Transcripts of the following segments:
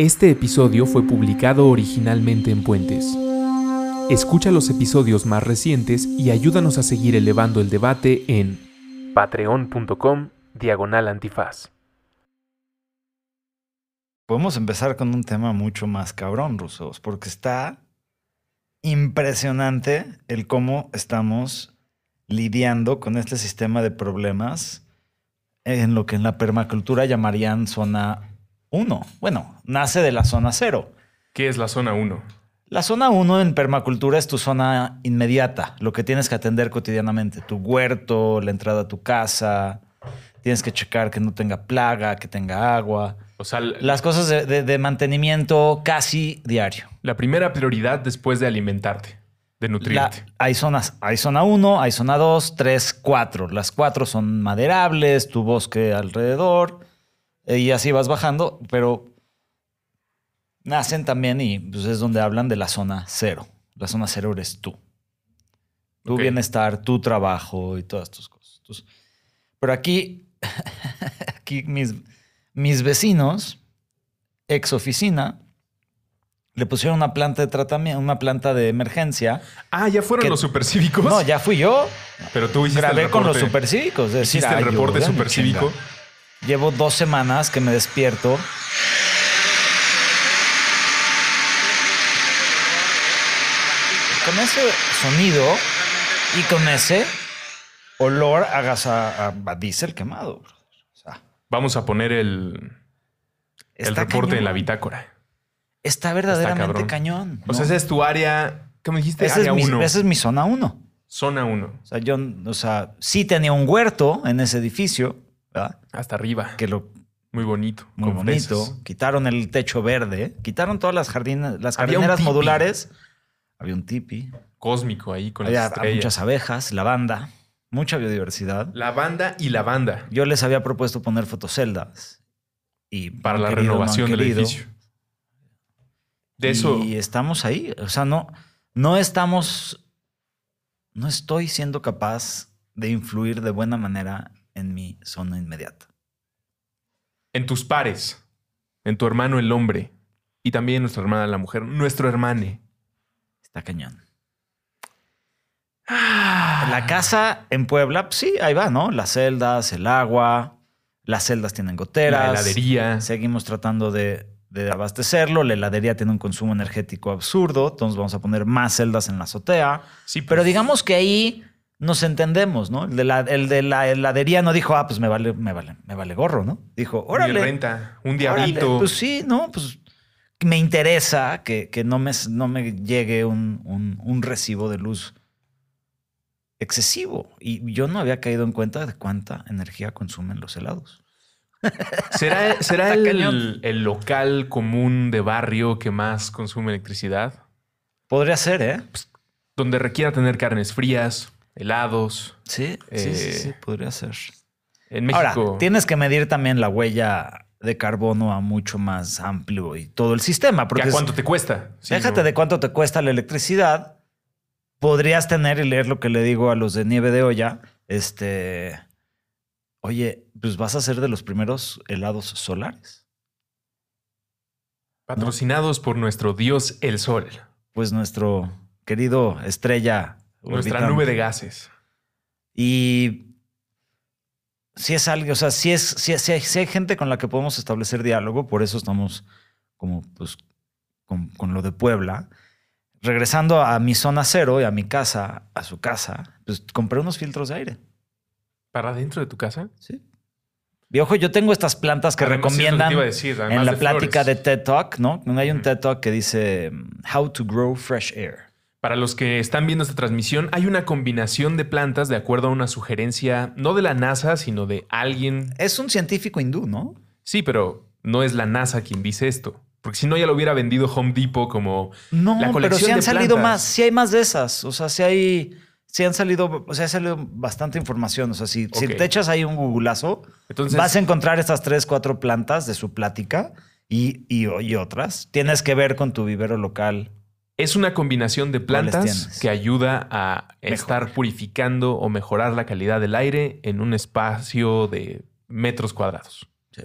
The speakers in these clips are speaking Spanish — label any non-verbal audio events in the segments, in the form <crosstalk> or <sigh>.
Este episodio fue publicado originalmente en Puentes. Escucha los episodios más recientes y ayúdanos a seguir elevando el debate en patreon.com diagonal antifaz. Podemos empezar con un tema mucho más cabrón, Rusos, porque está impresionante el cómo estamos lidiando con este sistema de problemas en lo que en la permacultura llamarían zona 1. Bueno, nace de la zona 0. ¿Qué es la zona 1? La zona 1 en permacultura es tu zona inmediata, lo que tienes que atender cotidianamente. Tu huerto, la entrada a tu casa, tienes que checar que no tenga plaga, que tenga agua. O sea, Las cosas de, de- de mantenimiento casi diario. la primera prioridad después de alimentarte, de La- nutrirte. hay zonas, hay zona 1, hay zona 2, 3, 4. Las 4 son maderables, tu bosque alrededor, y así vas bajando, pero nacen también y pues, es donde hablan de la zona 0. La zona 0 eres tú. Tu bienestar, tu trabajo y todas tus cosas. Entonces, pero aquí, <laughs> aquí mis, mis vecinos, ex oficina, le pusieron una planta de tratamiento, una planta de emergencia. Ah, ya fueron los supercívicos. No, ya fui yo. Pero tú hiciste Grabé el con los reporte. supercívicos. Es decir, Hiciste el reporte supercívico. Llevo dos semanas que me despierto. Con ese sonido y con ese olor a gas a, a- a diésel quemado. O sea, Vamos a poner el, el reporte en la cañón. bitácora. Está verdaderamente cañón. O sea, esa es tu área. ¿Cómo dijiste? Esa área es, mi, 1. esa es mi zona 1. Zona 1. O sea, yo, o sea, sí tenía un huerto en ese edificio, ¿verdad? Hasta arriba. Que lo Muy bonito. muy con bonito. fresas. Quitaron el techo verde, quitaron todas las jardinas, las jardineras modulares. Había un tipi, Cósmico ahí con había las estrellas. muchas abejas, lavanda, mucha biodiversidad. La banda y la banda. Yo les había propuesto poner fotoceldas y Para la no renovación del edificio. De eso. Y estamos ahí. O sea, no, no estamos. No estoy siendo capaz de influir de buena manera en mi zona inmediata. En tus pares. En tu hermano el hombre. Y también nuestra hermana la mujer. Nuestro hermane. Está cañón. Ah. La casa en Puebla, pues sí, ahí va, ¿no? Las celdas, el agua, las celdas tienen goteras. La heladería. Seguimos tratando de, de abastecerlo. La heladería tiene un consumo energético absurdo, entonces vamos a poner más celdas en la azotea. Sí, Pero digamos que ahí nos entendemos, ¿no? El de la, el de la heladería no dijo, ah, pues me vale, me vale, me vale gorro, ¿no? Dijo, Órale. renta. Un órale". diablito. Pues sí, ¿no? Pues me interesa que, que no, me, no me llegue un, un- un recibo de luz excesivo. Y yo no había caído en cuenta de cuánta energía consumen los helados. ¿Será, <laughs> será el, el local común de barrio que más consume electricidad? Podría ser, ¿eh? Donde requiera tener carnes frías, helados. Sí, sí, sí, Eh, sí, podría ser. En México. Ahora, tienes que medir también la huella de carbono a mucho más amplio y todo el sistema. ¿que Porque ¿A cuánto te cuesta? Sí, déjate ¿no? de cuánto te cuesta la electricidad. Podrías tener y leer lo que le digo a los de nieve de olla. Este. Oye, pues vas a ser de los primeros helados solares. Patrocinados por nuestro dios el sol. Pues nuestro querido estrella. Nuestra nube de gases. Y si es algo, o sea, si es, si, si hay, si hay gente con la que podemos establecer diálogo, por eso estamos como pues con, con lo de Puebla. Regresando a mi zona cero y a mi casa, a su casa, pues compré unos filtros de aire. ¿Para dentro de tu casa? Sí. Y ojo, yo tengo estas plantas que Además, recomiendan decir, en la de plática flores. de TED Talk, ¿no? Hay un. TED Talk que dice How to Grow Fresh Air. Para los que están viendo esta transmisión, hay una combinación de plantas de acuerdo a una sugerencia, no de la NASA, sino de alguien. Es un científico hindú, ¿no? Sí, pero no es la NASA quien dice esto. Porque si no, ya lo hubiera vendido Home Depot como No, la pero colección sí han de salido plantas. más, sí hay más de esas. O sea, sí hay, sí han salido, o sea, ha salido bastante información. O sea, si, si te echas ahí un googlazo, Entonces, vas a encontrar estas tres, cuatro plantas de su plática y, y, y otras. Tienes que ver con tu vivero local. Es una combinación de ¿Cuáles plantas que ayuda a estar purificando o mejorar la calidad del aire en un espacio de metros cuadrados. Sí.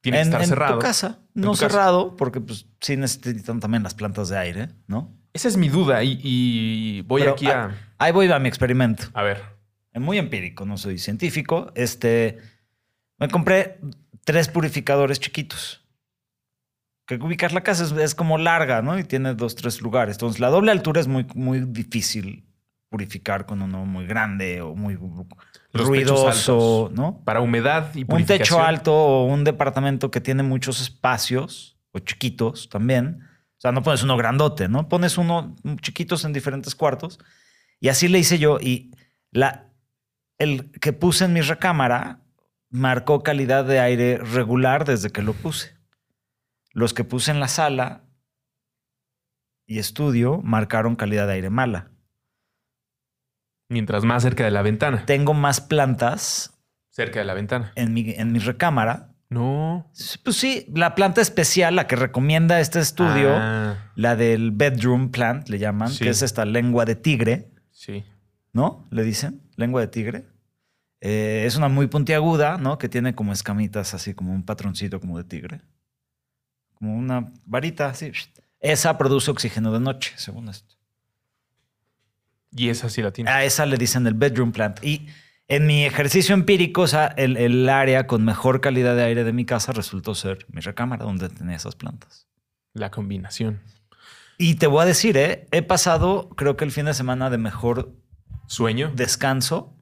Tiene en, que estar en cerrado. tu casa, En no tu casa. cerrado, porque pues sí necesitan también las plantas de aire, ¿no? Esa es mi duda y, y voy Pero, aquí a... Ahí voy a mi experimento. A ver. Muy empírico, no soy científico. Este, me compré tres purificadores chiquitos. Que ubicar la casa es, es como larga, ¿no? Y tiene dos, tres lugares. Entonces, la doble altura es muy, muy difícil purificar con uno muy grande o muy Los ruidoso. ¿no? Para humedad y Un purificación. techo alto o un departamento que tiene muchos espacios o chiquitos también. O sea, no pones uno grandote, ¿no? Pones uno chiquitos en diferentes cuartos. Y así le hice yo. Y la, el que puse en mi recámara marcó calidad de aire regular desde que lo puse. Los que puse en la sala y estudio marcaron calidad de aire mala. Mientras más cerca de la ventana. Tengo más plantas Cerca de la ventana. en mi, en mi recámara No. Pues sí, la planta especial, la que recomienda este estudio, Ah, la del bedroom plant, le llaman, Sí. que es esta lengua de tigre, sí. ¿no? Le dicen, lengua de tigre. Eh, es una muy puntiaguda, ¿no? Que tiene como escamitas, así como un patroncito como de tigre. Como una varita, así. Esa produce oxígeno de noche, según esto. Y esa sí la tiene. A esa le dicen el bedroom plant. Y en mi ejercicio empírico, o sea, el, el área con mejor calidad de aire de mi casa resultó ser mi recámara, donde tenía esas plantas. La combinación. Y te voy a decir, ¿eh? he pasado, creo que el fin de semana de mejor Sueño. descanso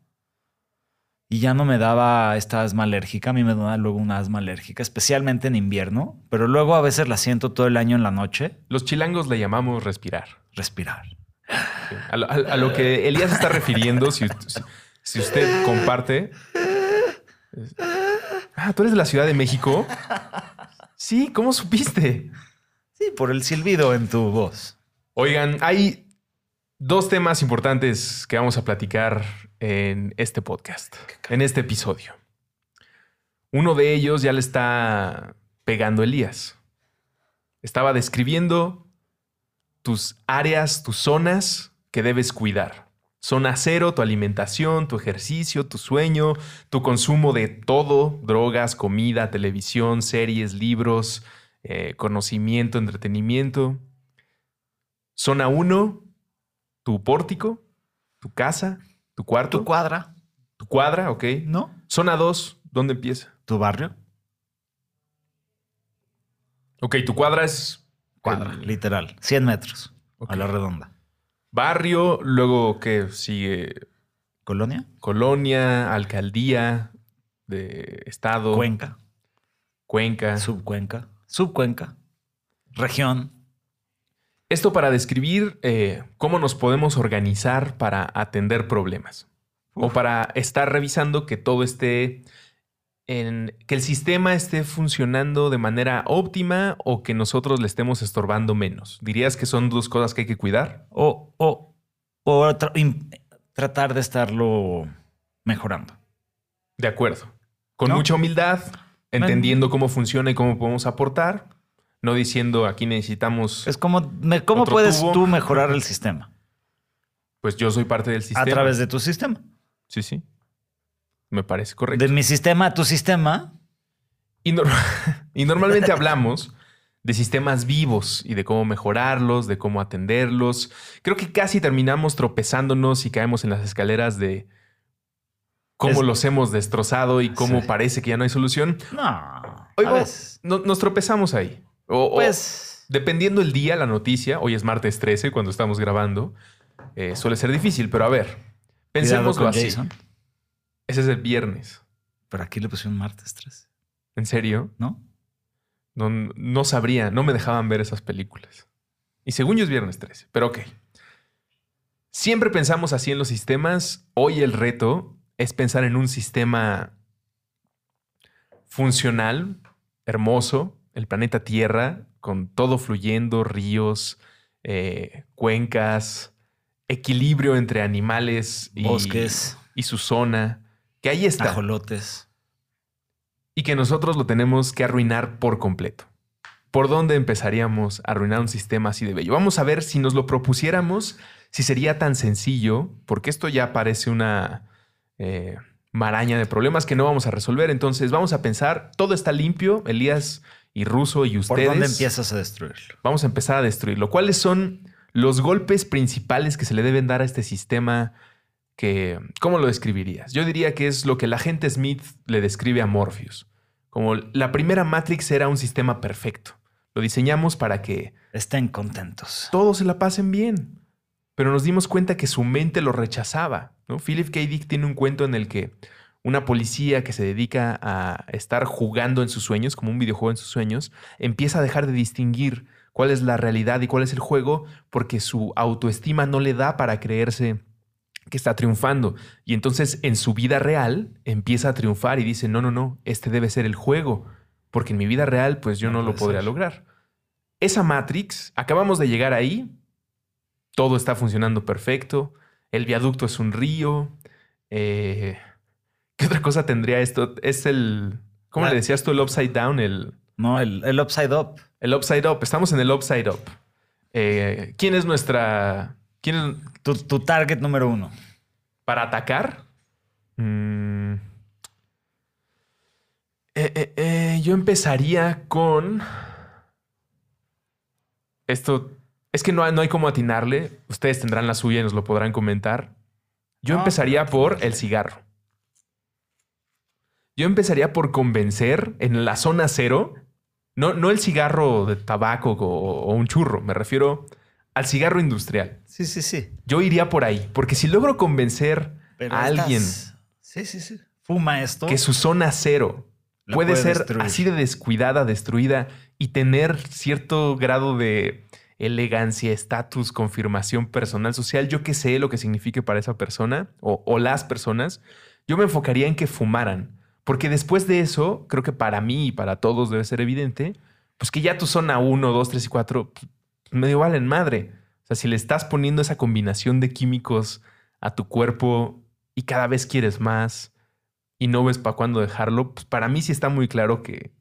y ya no me daba esta asma alérgica. A mí me da luego una asma alérgica, especialmente en invierno, pero luego a veces la siento todo el año en la noche. Los chilangos le llamamos respirar. Respirar. Sí. A lo, a- a lo que Elías está refiriendo, si, si- si usted comparte. es- Ah, ¿tú eres de la Ciudad de México? Sí, ¿cómo supiste? Sí, por el silbido en tu voz. Oigan, hay dos temas importantes que vamos a platicar en este podcast, en este episodio. Uno de ellos ya le está pegando Elías. Estaba describiendo tus áreas, tus zonas que debes cuidar. Zona cero, tu alimentación, tu ejercicio, tu sueño, tu consumo de todo, drogas, comida, televisión, series, libros, eh, conocimiento, entretenimiento. Zona 1, tu pórtico, tu casa, tu cuarto, Tu cuadra, tu cuadra, ok. ¿no? Zona 2, ¿dónde empieza? Tu barrio. Ok, tu cuadra es Cuadra, el literal. 100 metros a la redonda. barrio, luego que sigue Colonia, colonia, alcaldía de estado, cuenca, cuenca. subcuenca, subcuenca, región. Esto para describir eh, cómo nos podemos organizar para atender problemas o para estar revisando que todo esté en que el sistema esté funcionando de manera óptima o que nosotros le estemos estorbando menos. ¿Dirías que son dos cosas que hay que cuidar? o, o, o tra- tratar de estarlo mejorando. De acuerdo. Con ¿No? mucha humildad, entendiendo cómo funciona y cómo podemos aportar, no diciendo aquí necesitamos, Es como, ¿cómo puedes tubo. tú mejorar el sistema? pues yo soy parte del sistema. A través de tu sistema. Sí, sí. Me parece correcto. De mi sistema a tu sistema. Y, nor- <laughs> y normalmente hablamos de sistemas vivos y de cómo mejorarlos, de cómo atenderlos. Creo que casi terminamos tropezándonos y caemos en las escaleras de cómo Es- los hemos destrozado y cómo Sí. parece que ya no hay solución. No. Hoy no- nos tropezamos ahí. O, o Pues. dependiendo el día, la noticia, hoy es martes 13 cuando estamos grabando, eh, suele ser difícil, pero a ver, pensémoslo así. Jason. Ese es el viernes. Pero aquí le pusieron martes 3, ¿En serio? ¿no? No, no sabría, no me dejaban ver esas películas. Y según yo es viernes 13, pero ok. Siempre pensamos así en los sistemas. Hoy el reto es pensar en un sistema funcional, hermoso, el planeta Tierra, con todo fluyendo, ríos, eh, cuencas, equilibrio entre animales y, Bosques, y su zona, que ahí está ajolotes. y que nosotros lo tenemos que arruinar por completo. ¿Por dónde empezaríamos a arruinar un sistema así de bello? Vamos a ver si nos lo propusiéramos, si sería tan sencillo, porque esto ya parece una, eh, maraña de problemas que no vamos a resolver. Entonces vamos a pensar, todo está limpio, Elías y Russo y ustedes. ¿Por dónde empiezas a destruirlo? Vamos a empezar a destruirlo. ¿Cuáles son los golpes principales que se le deben dar a este sistema? Que, ¿Cómo lo describirías? Yo diría que es lo que la gente Smith le describe a Morpheus. Como la primera Matrix era un sistema perfecto. Lo diseñamos para que estén contentos. Todos se la pasen bien. Pero nos dimos cuenta que su mente lo rechazaba. ¿no? Philip K. Dick tiene un cuento en el que una policía que se dedica a estar jugando en sus sueños, como un videojuego en sus sueños, empieza a dejar de distinguir cuál es la realidad y cuál es el juego porque su autoestima no le da para creerse que está triunfando. Y entonces en su vida real empieza a triunfar y dice, no, no, no, este debe ser el juego, porque en mi vida real pues yo no, lo podría lograr. Esa Matrix, acabamos de llegar ahí, todo está funcionando perfecto, el viaducto es un río. Eh, ¿Qué otra cosa tendría esto? Es el. ¿Cómo le decías tú el upside down? El, no, el, upside up. El upside up. Estamos en el upside up. Eh, ¿Quién es nuestra. ¿Quién es... Tu, target número uno. ¿Para atacar? Mm. Eh, yo empezaría con. Esto es que no, no hay cómo atinarle. Ustedes tendrán la suya y nos lo podrán comentar. Yo empezaría por el cigarro. Yo empezaría por convencer en la zona cero, no, no el cigarro de tabaco o, un churro, me refiero al cigarro industrial. Sí, sí, sí. Yo iría por ahí, porque si logro convencer a alguien sí, sí, sí. Fuma esto. que su zona cero puede, ser así de descuidada, destruida y tener cierto grado de elegancia, estatus, confirmación personal, social, yo que sé lo que signifique para esa persona o, las personas, yo me enfocaría en que fumaran. Porque después de eso, creo que para mí y para todos debe ser evidente, pues que ya tu zona 1, 2, 3 y 4 pues, medio valen madre. O sea, si le estás poniendo esa combinación de químicos a tu cuerpo y cada vez quieres más y no ves para cuándo dejarlo, pues para mí sí está muy claro que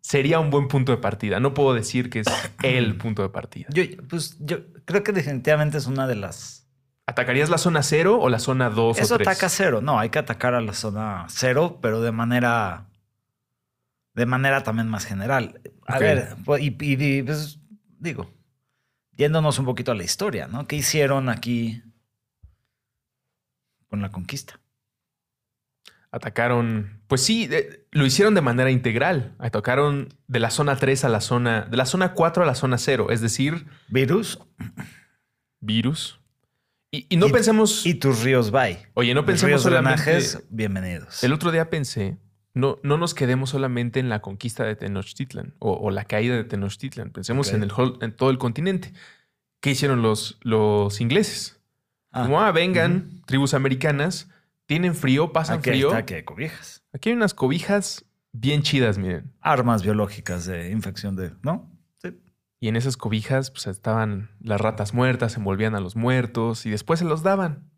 sería un buen punto de partida. No puedo decir que es el <clears throat> punto de partida. Yo, pues yo creo que definitivamente es una de las. ¿Atacarías la zona cero o la zona 2 Eso o ataca cero. No, hay que atacar a la zona cero, pero de manera. De manera también más general. A ver, pues, y, y, pues, digo, yéndonos un poquito a la historia, ¿no? ¿Qué hicieron aquí con la conquista? Atacaron, pues sí, lo hicieron de manera integral. Atacaron de la zona 3 a la zona, de la zona 4 a la zona 0, es decir... Virus. Virus. Y, no pensemos... Y tus ríos bye. Oye, no pensemos solamente... bienvenidos. El otro día pensé, no, no nos quedemos solamente en la conquista de Tenochtitlan o, la caída de Tenochtitlan. Pensemos en, el, en todo el continente. ¿Qué hicieron los, los ingleses? Ah. Como, ah, vengan, tribus americanas tienen frío, pasan aquí frío. Aquí hay cobijas. Aquí hay unas cobijas bien chidas, miren. Armas biológicas de infección de, ¿no? Y en esas cobijas pues, estaban las ratas muertas, envolvían a los muertos y después se los daban.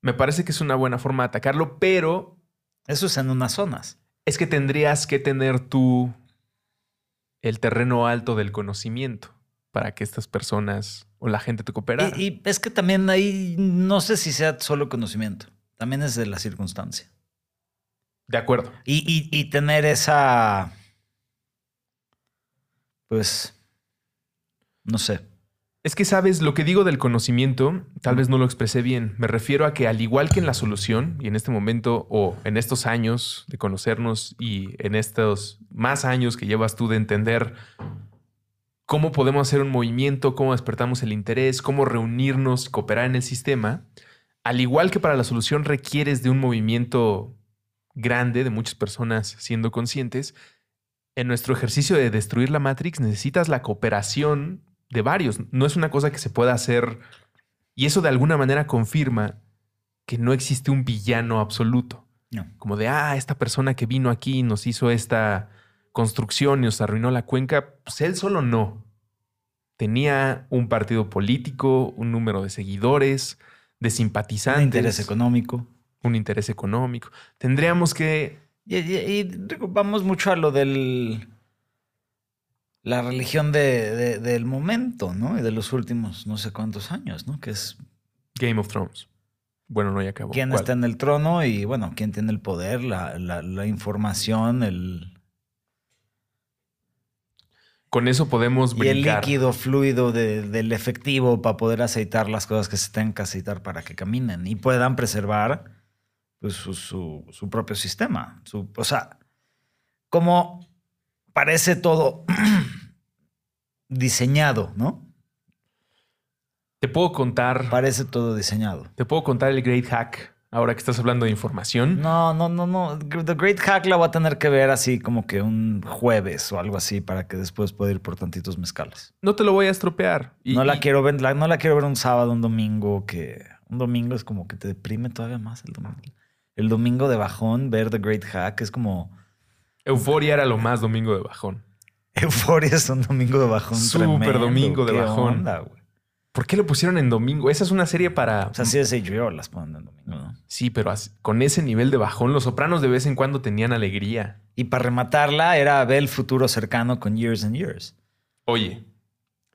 Me parece que es una buena forma de atacarlo, pero... Eso es en unas zonas. Es que tendrías que tener tú el terreno alto del conocimiento para que estas personas o la gente te coopera. Y, es que también ahí no sé si sea solo conocimiento, también es de la circunstancia. De acuerdo. Y, tener esa, pues, no sé. Es que sabes, lo que digo del conocimiento, tal vez no lo expresé bien. Me refiero a que al igual que en la solución, y en este momento, o en estos años de conocernos, y en estos más años que llevas tú de entender cómo podemos hacer un movimiento, cómo despertamos el interés, cómo reunirnos, cooperar en el sistema, al igual que para la solución requieres de un movimiento grande de muchas personas siendo conscientes, en nuestro ejercicio de destruir la Matrix necesitas la cooperación de varios. No es una cosa que se pueda hacer y eso de alguna manera confirma que no existe un villano absoluto. Como de, ah, esta persona que vino aquí y nos hizo esta construcción y nos arruinó la cuenca, pues él solo no. Tenía un partido político, un número de seguidores, de simpatizantes. Un interés económico. Un interés económico. Tendríamos que... Y, vamos mucho a lo del... La religión de, del momento, ¿no? Y de los últimos no sé cuántos años, ¿no? Que es... Game of Thrones. Bueno, no, ya acabó. quién ¿Cuál? está en el trono y, bueno, quién tiene el poder, la, la- la información, el, Con eso podemos y el brincar. líquido fluido de- del efectivo para poder aceitar las cosas que se tengan que aceitar para que caminen y puedan preservar pues, su, su- su propio sistema. Su, o sea, como parece todo <clears throat> diseñado, ¿no? Te puedo contar. Parece todo diseñado. Te puedo contar el great hack. Ahora que estás hablando de información. No, no, no, no. The Great Hack la voy a tener que ver así como que un jueves o algo así para que después pueda ir por tantitos mezcales. No te lo voy a estropear. Y- no la y- quiero ver, la- no la quiero ver un sábado, un domingo, que un domingo es como que te deprime todavía más el domingo. El domingo de bajón, ver The Great Hack es como Euforia era lo más domingo de bajón. euforia es un domingo de bajón. Súper domingo de ¿Qué bajón. onda? ¿Por qué lo pusieron en domingo? Esa es una serie para. O sea, sí es HBO, las ponen en domingo, ¿no? Sí, pero así- con ese nivel de bajón, los sopranos de vez en cuando tenían alegría. Y para rematarla era ver el futuro cercano con Years and Years. Oye,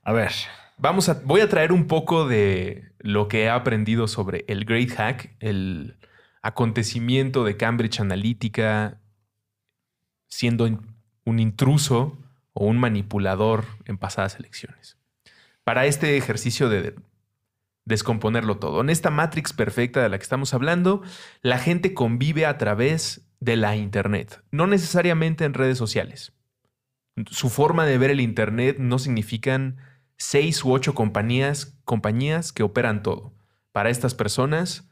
A ver. vamos a. Voy a traer un poco de lo que he aprendido sobre el Great Hack, el acontecimiento de Cambridge Analytica siendo un intruso o un manipulador en pasadas elecciones. Para este ejercicio de descomponerlo todo. En esta Matrix perfecta de la que estamos hablando, la gente convive a través de la Internet, no necesariamente en redes sociales. Su forma de ver el Internet no significan seis u ocho compañías, compañías que operan todo. Para estas personas,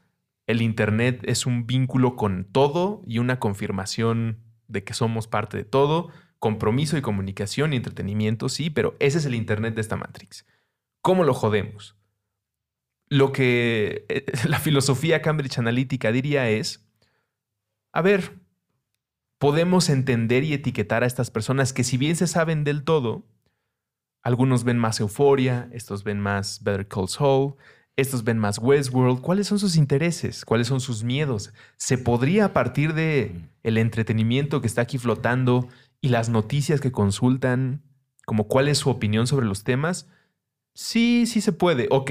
el Internet es un vínculo con todo y una confirmación de que somos parte de todo, compromiso y comunicación y entretenimiento, sí, pero ese es el Internet de esta Matrix. ¿Cómo lo jodemos? Lo que eh, <laughs> la filosofía Cambridge Analytica diría es, a ver, podemos entender y etiquetar a estas personas que si bien se saben del todo, algunos ven más Euforia, estos ven más Better Call Saul, estos ven más Westworld. ¿Cuáles son sus intereses? ¿Cuáles son sus miedos? ¿Se podría a partir de el entretenimiento que está aquí flotando y las noticias que consultan, como cuál es su opinión sobre los temas? Sí, sí se puede. Ok.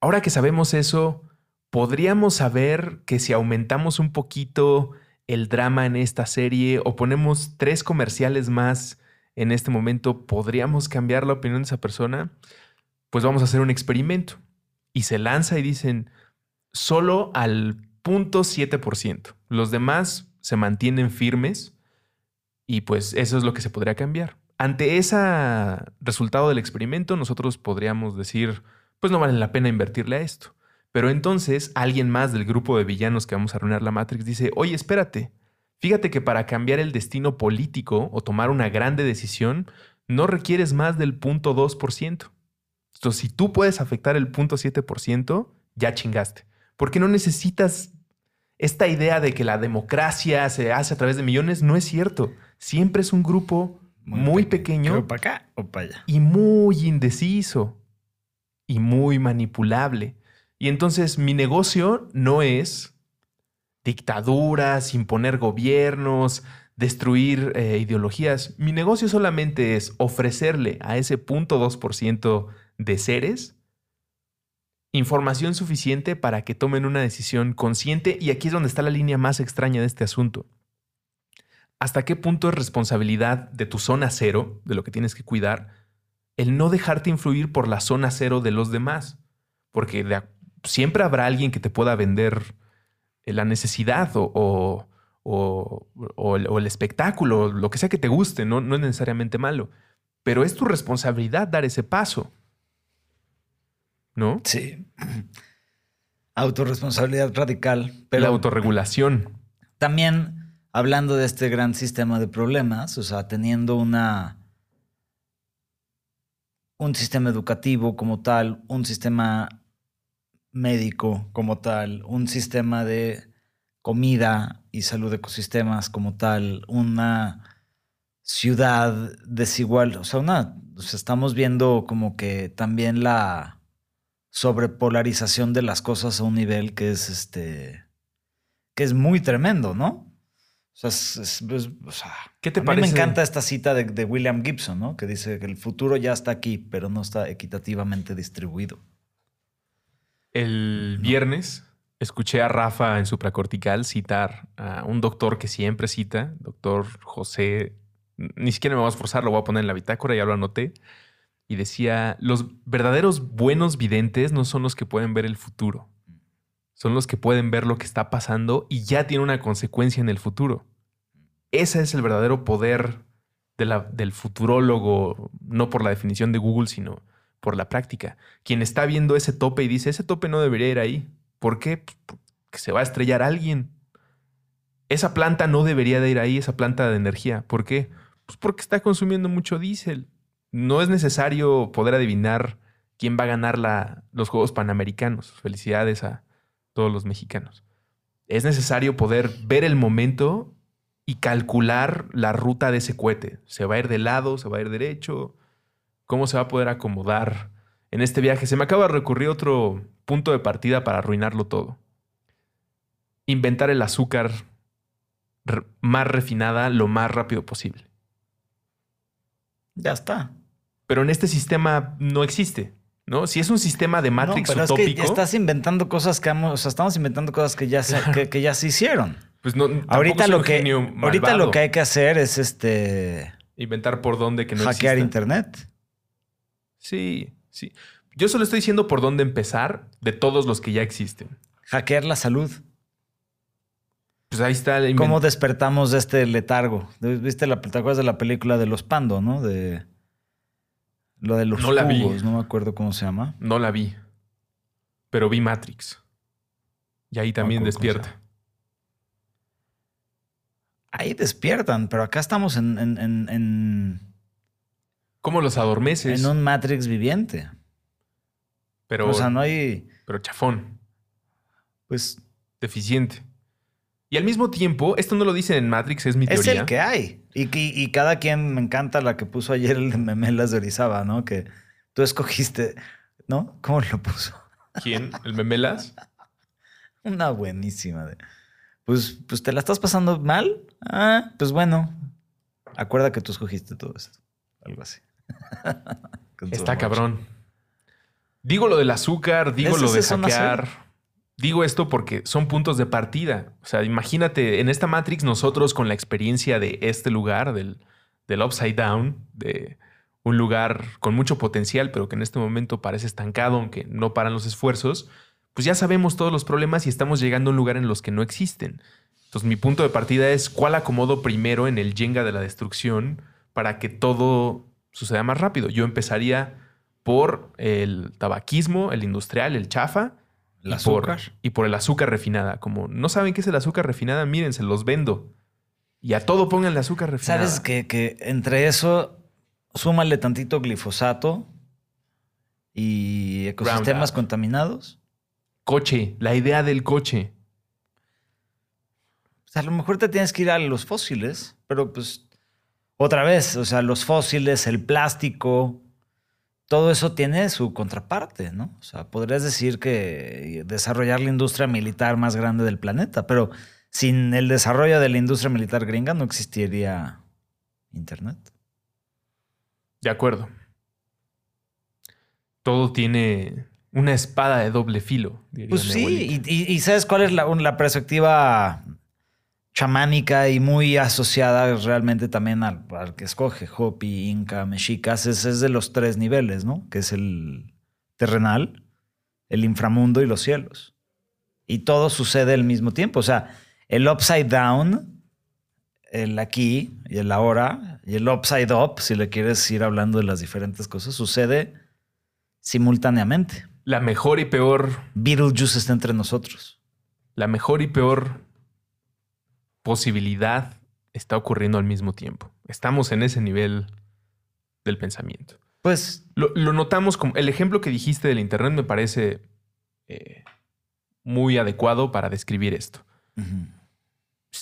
Ahora que sabemos eso, podríamos saber que si aumentamos un poquito el drama en esta serie o ponemos tres comerciales más en este momento, ¿podríamos cambiar la opinión de esa persona? Pues vamos a hacer un experimento. Y se lanza y dicen, solo al 0.7%. Los demás se mantienen firmes y pues eso es lo que se podría cambiar. Ante ese resultado del experimento, nosotros podríamos decir, pues no vale la pena invertirle a esto. Pero entonces alguien más del grupo de villanos que vamos a arruinar la Matrix dice, oye, espérate, fíjate que para cambiar el destino político o tomar una grande decisión, no requieres más del 0.2%. Entonces, si tú puedes afectar el 0.7%, ya chingaste. Porque no necesitas esta idea de que la democracia se hace a través de millones, no es cierto. Siempre es un grupo muy, pequeño ¿Pero para acá o para allá? y muy indeciso y muy manipulable. Y entonces mi negocio no es dictaduras, imponer gobiernos, destruir eh, ideologías. Mi negocio solamente es ofrecerle a ese 0.2% de seres información suficiente para que tomen una decisión consciente. Y aquí es donde está la línea más extraña de este asunto. ¿Hasta qué punto es responsabilidad de tu zona cero, de lo que tienes que cuidar, el no dejarte influir por la zona cero de los demás? Porque siempre habrá alguien que te pueda vender la necesidad o, o, o, el, el espectáculo, lo que sea que te guste, no, no es necesariamente malo. Pero es tu responsabilidad dar ese paso. ¿No? Sí. <clears throat> Autorresponsabilidad radical. Pero la autorregulación. también hablando de este gran sistema de problemas, o sea, teniendo una un sistema educativo como tal, un sistema médico como tal, un sistema de comida y salud de ecosistemas como tal, una ciudad desigual, o sea, una, o sea, estamos viendo como que también la sobrepolarización de las cosas a un nivel que es este que es muy tremendo, ¿no? O sea, es- es- es- o sea, ¿Qué te a mí me encanta esta cita de, de William Gibson, ¿no? Que dice que el futuro ya está aquí, pero no está equitativamente distribuido. El viernes escuché a Rafa en supracortical citar a un doctor que siempre cita, doctor José, ni siquiera me voy a esforzar, lo voy a poner en la bitácora, ya lo anoté, y decía, los verdaderos buenos videntes no son los que pueden ver el futuro, son los que pueden ver lo que está pasando y ya tiene una consecuencia en el futuro. Ese es el verdadero poder del futurólogo, no por la definición de Google, sino por la práctica. Quien está viendo ese tope y dice, ese tope no debería ir ahí ¿Por qué? Pues, porque se va a estrellar alguien. Esa planta no debería de ir ahí, esa planta de energía. ¿Por qué? Pues porque está consumiendo mucho diésel. No es necesario poder adivinar quién va a ganar los Juegos Panamericanos. Felicidades a todos los mexicanos. Es necesario poder ver el momento y calcular la ruta de ese cohete. ¿Se va a ir de lado? ¿Se va a ir derecho? ¿Cómo se va a poder acomodar en este viaje? Se me acaba de recurrir otro punto de partida para arruinarlo todo. Inventar el azúcar más refinada lo más rápido posible. Ya está. Pero en este sistema no existe. ¿no? Si es un sistema de Matrix no, pero Es que estás inventando cosas que o sea, estamos inventando cosas que ya se, que, ya se hicieron. Pues no, ahorita lo que ahorita lo que hay que hacer es este inventar por dónde que no hackear internet. Sí, sí. Yo solo estoy diciendo por dónde empezar de todos los que ya existen. Hackear la salud. Pues ahí está. El ¿Cómo despertamos de este letargo? ¿Viste la, ¿Te acuerdas de la película de los Pando, no? De lo de los no la vi. no me acuerdo cómo se llama. No la vi. Pero vi Matrix. Y ahí también despierta. Ahí despiertan, pero acá estamos en, en, en ¿Cómo los adormeces? En un Matrix viviente. Pero, o sea, no hay. Pero chafón. Pues. Deficiente. Y al mismo tiempo, esto no lo dicen en Matrix, es mi teoría. Es el que hay. Y, y, cada quien me encanta la que puso ayer el de Memelas de Orizaba, ¿no? Que tú escogiste, ¿no? ¿Cómo lo puso? ¿Quién? ¿El Memelas? <laughs> Una buenísima. De, pues, pues te la estás pasando mal. Ah, pues bueno. Acuerda que tú escogiste todo esto. Algo así. <laughs> Está cabrón. Digo lo del azúcar, digo lo de hackear. Digo esto porque son puntos de partida. O sea, imagínate, en esta Matrix nosotros con la experiencia de este lugar, del, del Upside Down, de un lugar con mucho potencial, pero que en este momento parece estancado, aunque no paran los esfuerzos, pues ya sabemos todos los problemas y estamos llegando a un lugar en los que no existen. Entonces mi punto de partida es cuál acomodo primero en el Jenga de la destrucción para que todo suceda más rápido. Yo empezaría por el tabaquismo, el industrial, el chafa. El azúcar. Por, y por el azúcar refinada. Como no saben qué es el azúcar refinada, miren, se los vendo. Y a todo pongan el azúcar refinada. ¿Sabes que, que entre eso, súmale tantito glifosato y ecosistemas contaminados? Coche, la idea del coche. O sea, a lo mejor te tienes que ir a los fósiles, pero pues otra vez, o sea, los fósiles, el plástico, todo eso tiene su contraparte, ¿no? O sea, podrías decir que desarrollar la industria militar más grande del planeta, pero sin el desarrollo de la industria militar gringa no existiría Internet. De acuerdo. Todo tiene una espada de doble filo. pues sí, y, ¿sabes cuál es la, la perspectiva chamánica y muy asociada realmente también al, que escoge Hopi, Inca, Mexicas, es, es, de los tres niveles, ¿no? Que es el terrenal, el inframundo y los cielos. Y todo sucede al mismo tiempo. O sea, el upside down, el aquí y el ahora, y el upside up, si le quieres ir hablando de las diferentes cosas, sucede simultáneamente. La mejor y peor. Beetlejuice está entre nosotros. La mejor y peor posibilidad está ocurriendo al mismo tiempo. Estamos en ese nivel del pensamiento. Pues lo, notamos como el ejemplo que dijiste del Internet me parece eh, muy adecuado para describir esto.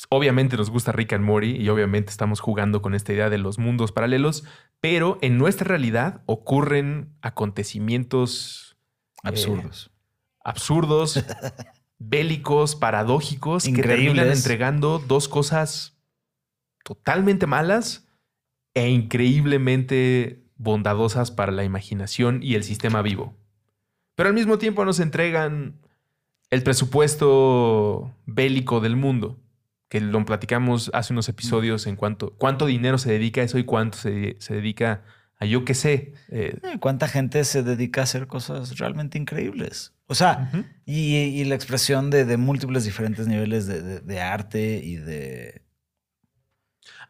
Obviamente nos gusta Rick and Morty y obviamente estamos jugando con esta idea de los mundos paralelos, pero en nuestra realidad ocurren acontecimientos eh, absurdos. <laughs> bélicos, paradójicos, que terminan entregando dos cosas totalmente malas e increíblemente bondadosas para la imaginación y el sistema vivo. Pero al mismo tiempo nos entregan el presupuesto bélico del mundo, que lo platicamos hace unos episodios en cuanto cuánto dinero se dedica a eso y cuánto se, se dedica a yo qué sé. eh, ¿Cuánta gente se dedica a hacer cosas realmente increíbles? O sea, y, y la expresión de, de múltiples diferentes niveles de, de- de arte y de,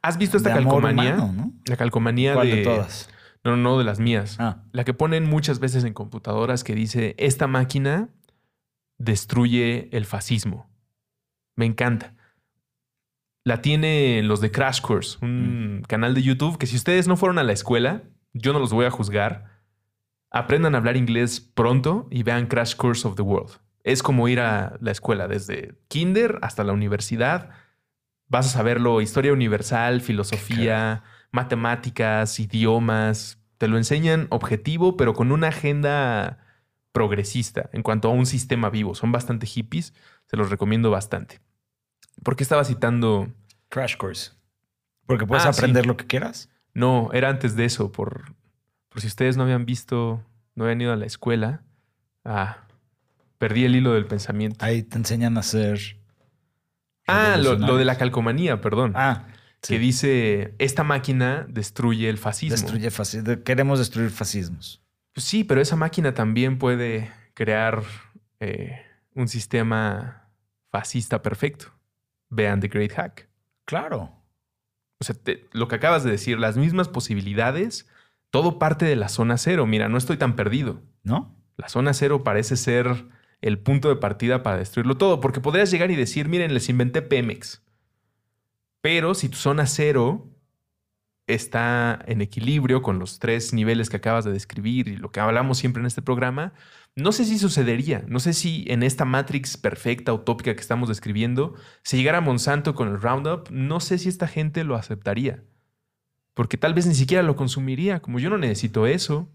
¿Has visto esta calcomanía? humano, ¿no? La calcomanía ¿Cuál de, todas? No, no, de las mías. Ah, La que ponen muchas veces en computadoras que dice, esta máquina destruye el fascismo. Me encanta. La tiene los de Crash Course, un canal de YouTube que si ustedes no fueron a la escuela, yo no los voy a juzgar. Aprendan a hablar inglés pronto y vean Crash Course of the World. Es como ir a la escuela, desde kinder hasta la universidad. Vas a saberlo, historia universal, filosofía, matemáticas, idiomas. Te lo enseñan objetivo, pero con una agenda progresista en cuanto a un sistema vivo. Son bastante hippies, se los recomiendo bastante. ¿Por qué estaba citando? Crash Course. Porque puedes Ah, sí. aprender lo que quieras. No, era antes de eso, por, por si ustedes no habían visto, no habían ido a la escuela. Ah, perdí el hilo del pensamiento. Ahí te enseñan a ser. Ah, lo, lo de la calcomanía, perdón. Ah, sí. Que dice, esta máquina destruye el fascismo. Destruye fasci- de- Queremos destruir fascismos. Pues sí, pero esa máquina también puede crear eh, un sistema fascista perfecto. Vean The Great Hack. Claro. O sea, te- lo que acabas de decir, las mismas posibilidades, todo parte de la zona cero. Mira, no estoy tan perdido. ¿No? La zona cero parece ser el punto de partida para destruirlo todo, porque podrías llegar y decir, miren, les inventé Pemex. Pero si tu zona cero está en equilibrio con los tres niveles que acabas de describir y lo que hablamos siempre en este programa, no sé si sucedería, no sé si en esta Matrix perfecta, utópica que estamos describiendo, si llegara Monsanto con el Roundup, no sé si esta gente lo aceptaría. Porque tal vez ni siquiera lo consumiría, como yo no necesito eso.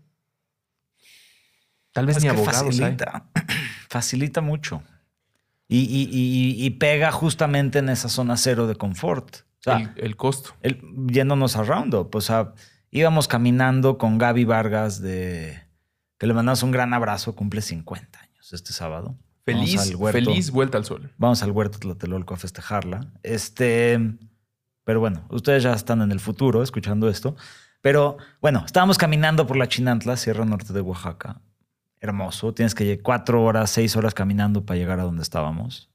Tal vez Es ni abogados hay. facilita. <clears throat> Facilita mucho. Y, y- y- y pega justamente en esa zona cero de confort. O sea, el, el costo. el- yéndonos a Roundup. O sea, íbamos caminando con Gaby Vargas de. Que le mandamos un gran abrazo, cumple 50 años este sábado. Feliz, feliz vuelta al sol. Vamos al huerto Tlatelolco a festejarla. Este, pero bueno, ustedes ya están en el futuro escuchando esto. Pero bueno, estábamos caminando por la Chinantla, Sierra Norte de Oaxaca. Hermoso. Tienes que ir cuatro horas, seis horas caminando para llegar a donde estábamos.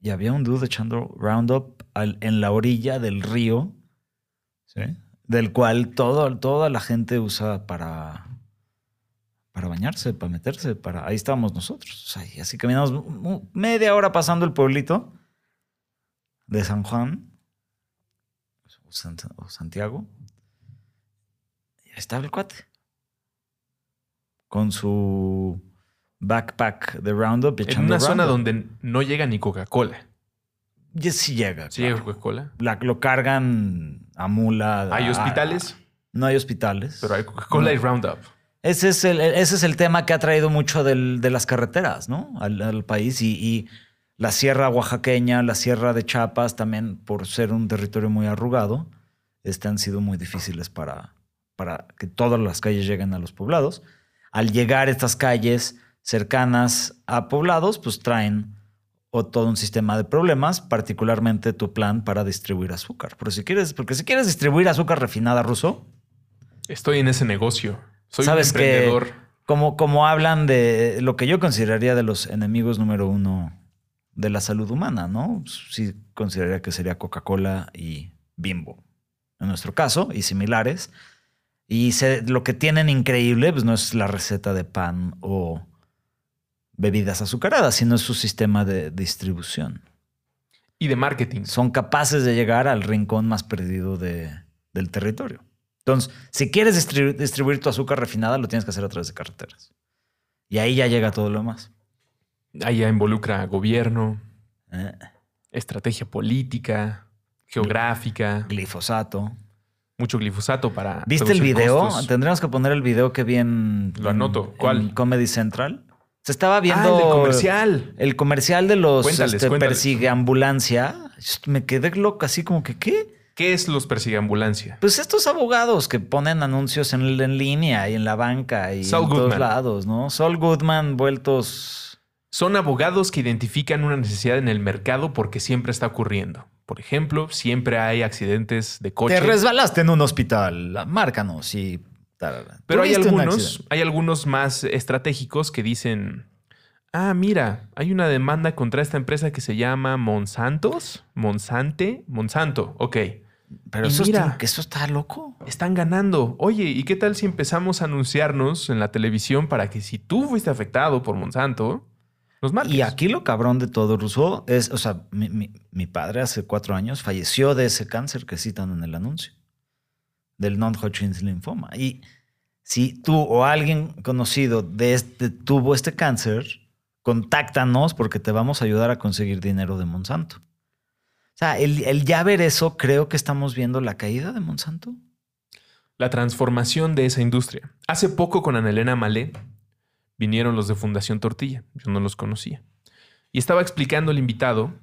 Y había un dude echando roundup al- en la orilla del río, ¿sí? del cual todo, toda la gente usa para, para bañarse, para meterse. Para... Ahí estábamos nosotros. O sea, y así caminamos media hora pasando el pueblito de San Juan o Sant- o Santiago. Y ahí estaba el cuate. Con su backpack de Roundup En una zona Roundup. donde no llega ni Coca-Cola. Y sí llega. ¿Sí claro. llega Coca-Cola? La- lo cargan a mula. Hay a- hospitales, no hay hospitales. pero hay Coca-Cola y. Roundup. Ese es el, ese es el tema que ha traído mucho de las carreteras, ¿no? Al, país y, la sierra oaxaqueña, la sierra de Chiapas, también por ser un territorio muy arrugado, este, han sido muy difíciles para, para que todas las calles lleguen a los poblados. Al llegar estas calles cercanas a poblados, pues traen o todo un sistema de problemas, particularmente tu plan para distribuir azúcar. Pero si quieres, porque si quieres distribuir azúcar refinada ruso, Estoy en ese negocio. Soy Sabes un que- como, como hablan de lo que yo consideraría de los enemigos número uno de la salud humana, ¿no? Sí consideraría que sería Coca-Cola y Bimbo, en nuestro caso, y similares. Y se- lo que tienen increíble, pues no es la receta de pan o bebidas azucaradas, sino es su sistema de distribución. Y de marketing. Son capaces de llegar al rincón más perdido de- del territorio. Entonces, si quieres distribu- distribuir tu azúcar refinada, lo tienes que hacer a través de carreteras. Y ahí ya llega todo lo demás. Ahí ya involucra gobierno, Eh, estrategia política, geográfica, glifosato. mucho glifosato para. ¿Viste el video? costos. Tendríamos que poner el video que vi en... Lo anoto. ¿Cuál? en Comedy Central. Se estaba Ah, viendo... el del comercial. El comercial de los Cuéntales, este, cuéntales. persigue ambulancia. Me quedé loco, así como que, ¿qué? ¿Qué es los persigambulancia? Pues estos abogados que ponen anuncios en, en línea y en la banca y Saul en todos lados, ¿no? Sol Goodman vueltos. Son abogados que identifican una necesidad en el mercado porque siempre está ocurriendo. Por ejemplo, siempre hay accidentes de coche. Te resbalaste en un hospital, márcanos y. Pero hay algunos, hay algunos más estratégicos que dicen, ah, mira, hay una demanda contra esta empresa que se llama Monsantos, Monsante, Monsanto, ok. Pero eso, mira. está, que eso está loco. Están ganando. Oye, ¿y qué tal si empezamos a anunciarnos en la televisión para que si tú fuiste afectado por Monsanto, nos marques? Y aquí lo cabrón de todo, Russo, es, o sea, mi, mi- mi padre hace cuatro años falleció de ese cáncer que citan en el anuncio, del non-Hodgkin's linfoma. Y si tú o alguien conocido de este, tuvo este cáncer, contáctanos porque te vamos a ayudar a conseguir dinero de Monsanto. O sea, el, el ya ver eso, creo que estamos viendo la caída de Monsanto. La transformación de esa industria. Hace poco con Ana Elena Malé vinieron los de Fundación Tortilla. Yo no los conocía. Y estaba explicando el invitado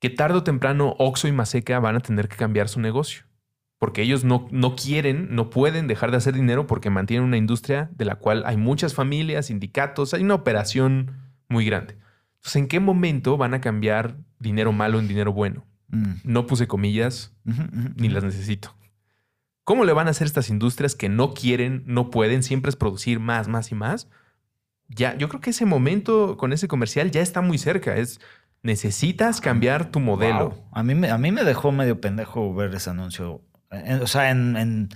que tarde o temprano Oxo y Maseca van a tener que cambiar su negocio. Porque ellos no, no quieren, no pueden dejar de hacer dinero porque mantienen una industria de la cual hay muchas familias, sindicatos, hay una operación muy grande. Entonces, ¿en qué momento van a cambiar dinero malo en dinero bueno? Mm. No puse comillas, ni las necesito. ¿Cómo le van a hacer estas industrias que no quieren, no pueden, siempre es producir más, más y más? Ya, yo creo que ese momento con ese comercial ya está muy cerca. Es necesitas cambiar tu modelo. Wow. A, mí me, a mí me dejó medio pendejo ver ese anuncio. En- o sea, en, en,